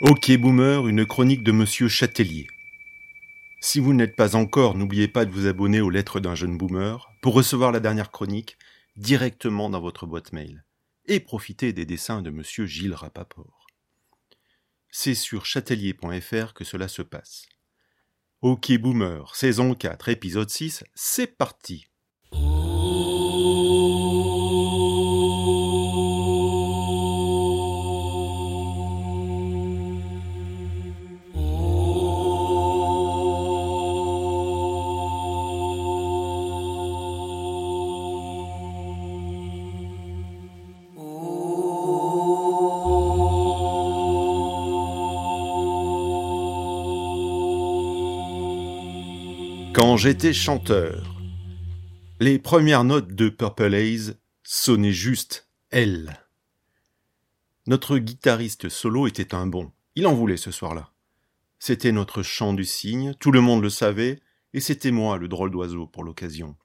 Ok Boomer, une chronique de Monsieur Châtelier. Si vous n'êtes pas encore, n'oubliez pas de vous abonner aux lettres d'un jeune boomer pour recevoir la dernière chronique directement dans votre boîte mail et profiter des dessins de Monsieur Gilles Rapaport. C'est sur châtelier.fr que cela se passe. Ok Boomer, saison 4, épisode 6, c'est parti Quand j'étais chanteur, les premières notes de Purple Haze sonnaient juste L. Notre guitariste solo était un bon. Il en voulait ce soir-là. C'était notre chant du cygne, tout le monde le savait, et c'était moi le drôle d'oiseau pour l'occasion.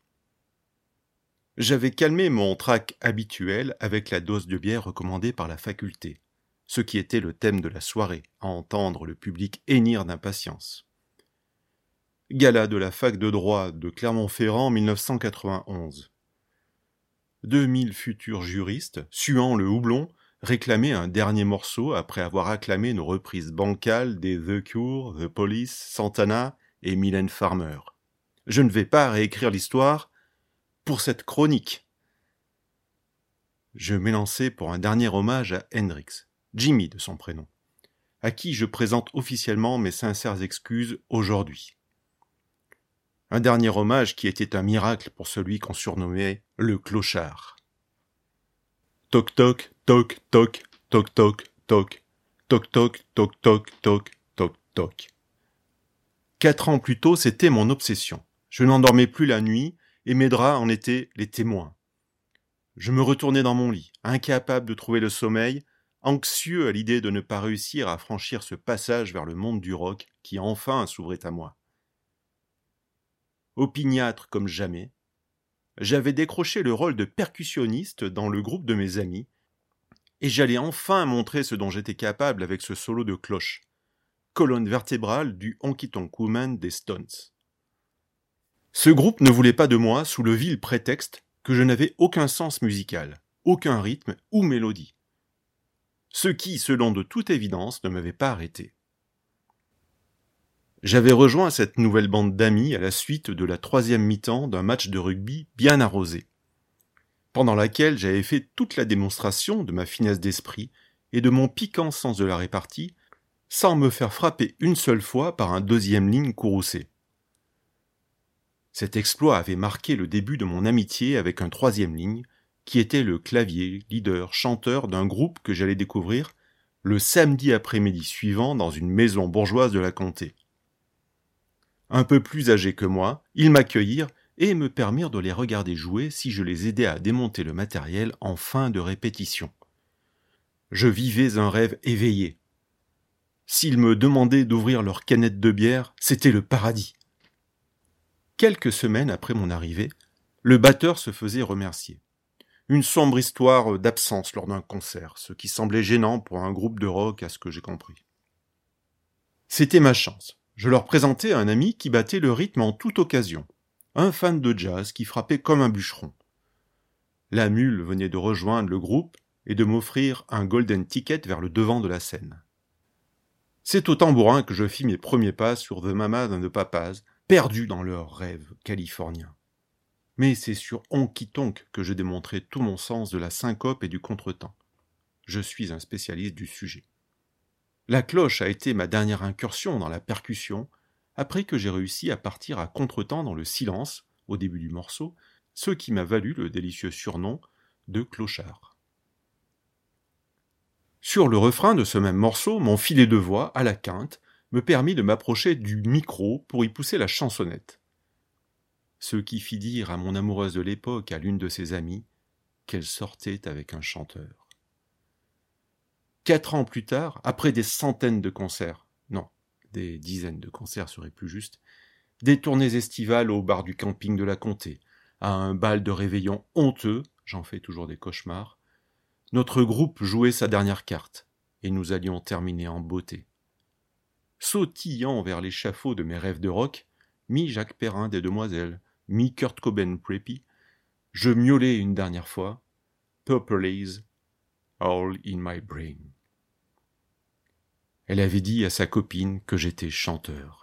J'avais calmé mon trac habituel avec la dose de bière recommandée par la faculté, ce qui était le thème de la soirée, à entendre le public hennir d'impatience. Gala de la fac de droit de Clermont-Ferrand 1991. 2000 futurs juristes, suant le houblon, réclamaient un dernier morceau après avoir acclamé nos reprises bancales des The Cure, The Police, Santana et Mylène Farmer. Je ne vais pas réécrire l'histoire pour cette chronique. Je m'élançai pour un dernier hommage à Hendrix, Jimmy de son prénom, à qui je présente officiellement mes sincères excuses aujourd'hui. Un dernier hommage qui était un miracle pour celui qu'on surnommait le clochard. Toc toc, toc toc, toc toc, toc, toc toc, toc toc, toc, toc toc. Quatre ans plus tôt, c'était mon obsession. Je n'endormais plus la nuit, et mes draps en étaient les témoins. Je me retournais dans mon lit, incapable de trouver le sommeil, anxieux à l'idée de ne pas réussir à franchir ce passage vers le monde du rock qui enfin s'ouvrait à moi opiniâtre comme jamais, j'avais décroché le rôle de percussionniste dans le groupe de mes amis, et j'allais enfin montrer ce dont j'étais capable avec ce solo de cloche, colonne vertébrale du Honky Tonk Woman des Stones. Ce groupe ne voulait pas de moi sous le vil prétexte que je n'avais aucun sens musical, aucun rythme ou mélodie. Ce qui, selon de toute évidence, ne m'avait pas arrêté. J'avais rejoint cette nouvelle bande d'amis à la suite de la troisième mi-temps d'un match de rugby bien arrosé, pendant laquelle j'avais fait toute la démonstration de ma finesse d'esprit et de mon piquant sens de la répartie, sans me faire frapper une seule fois par un deuxième ligne courroucé. Cet exploit avait marqué le début de mon amitié avec un troisième ligne, qui était le clavier, leader, chanteur d'un groupe que j'allais découvrir le samedi après-midi suivant dans une maison bourgeoise de la comté un peu plus âgés que moi, ils m'accueillirent et me permirent de les regarder jouer si je les aidais à démonter le matériel en fin de répétition. Je vivais un rêve éveillé. S'ils me demandaient d'ouvrir leur canette de bière, c'était le paradis. Quelques semaines après mon arrivée, le batteur se faisait remercier. Une sombre histoire d'absence lors d'un concert, ce qui semblait gênant pour un groupe de rock à ce que j'ai compris. C'était ma chance. Je leur présentais un ami qui battait le rythme en toute occasion, un fan de jazz qui frappait comme un bûcheron. La mule venait de rejoindre le groupe et de m'offrir un golden ticket vers le devant de la scène. C'est au tambourin que je fis mes premiers pas sur The Mama de Papas, perdus dans leurs rêves californiens. Mais c'est sur Honky que je démontrai tout mon sens de la syncope et du contretemps. Je suis un spécialiste du sujet. La cloche a été ma dernière incursion dans la percussion, après que j'ai réussi à partir à contretemps dans le silence, au début du morceau, ce qui m'a valu le délicieux surnom de clochard. Sur le refrain de ce même morceau, mon filet de voix, à la quinte, me permit de m'approcher du micro pour y pousser la chansonnette. Ce qui fit dire à mon amoureuse de l'époque à l'une de ses amies qu'elle sortait avec un chanteur. Quatre ans plus tard, après des centaines de concerts, non, des dizaines de concerts serait plus juste, des tournées estivales au bar du camping de la Comté, à un bal de réveillon honteux, j'en fais toujours des cauchemars, notre groupe jouait sa dernière carte, et nous allions terminer en beauté. Sautillant vers l'échafaud de mes rêves de rock, mi-Jacques Perrin des Demoiselles, mi-Kurt Cobain Preppy, je miaulais une dernière fois Purple Haze, All in My Brain. Elle avait dit à sa copine que j'étais chanteur.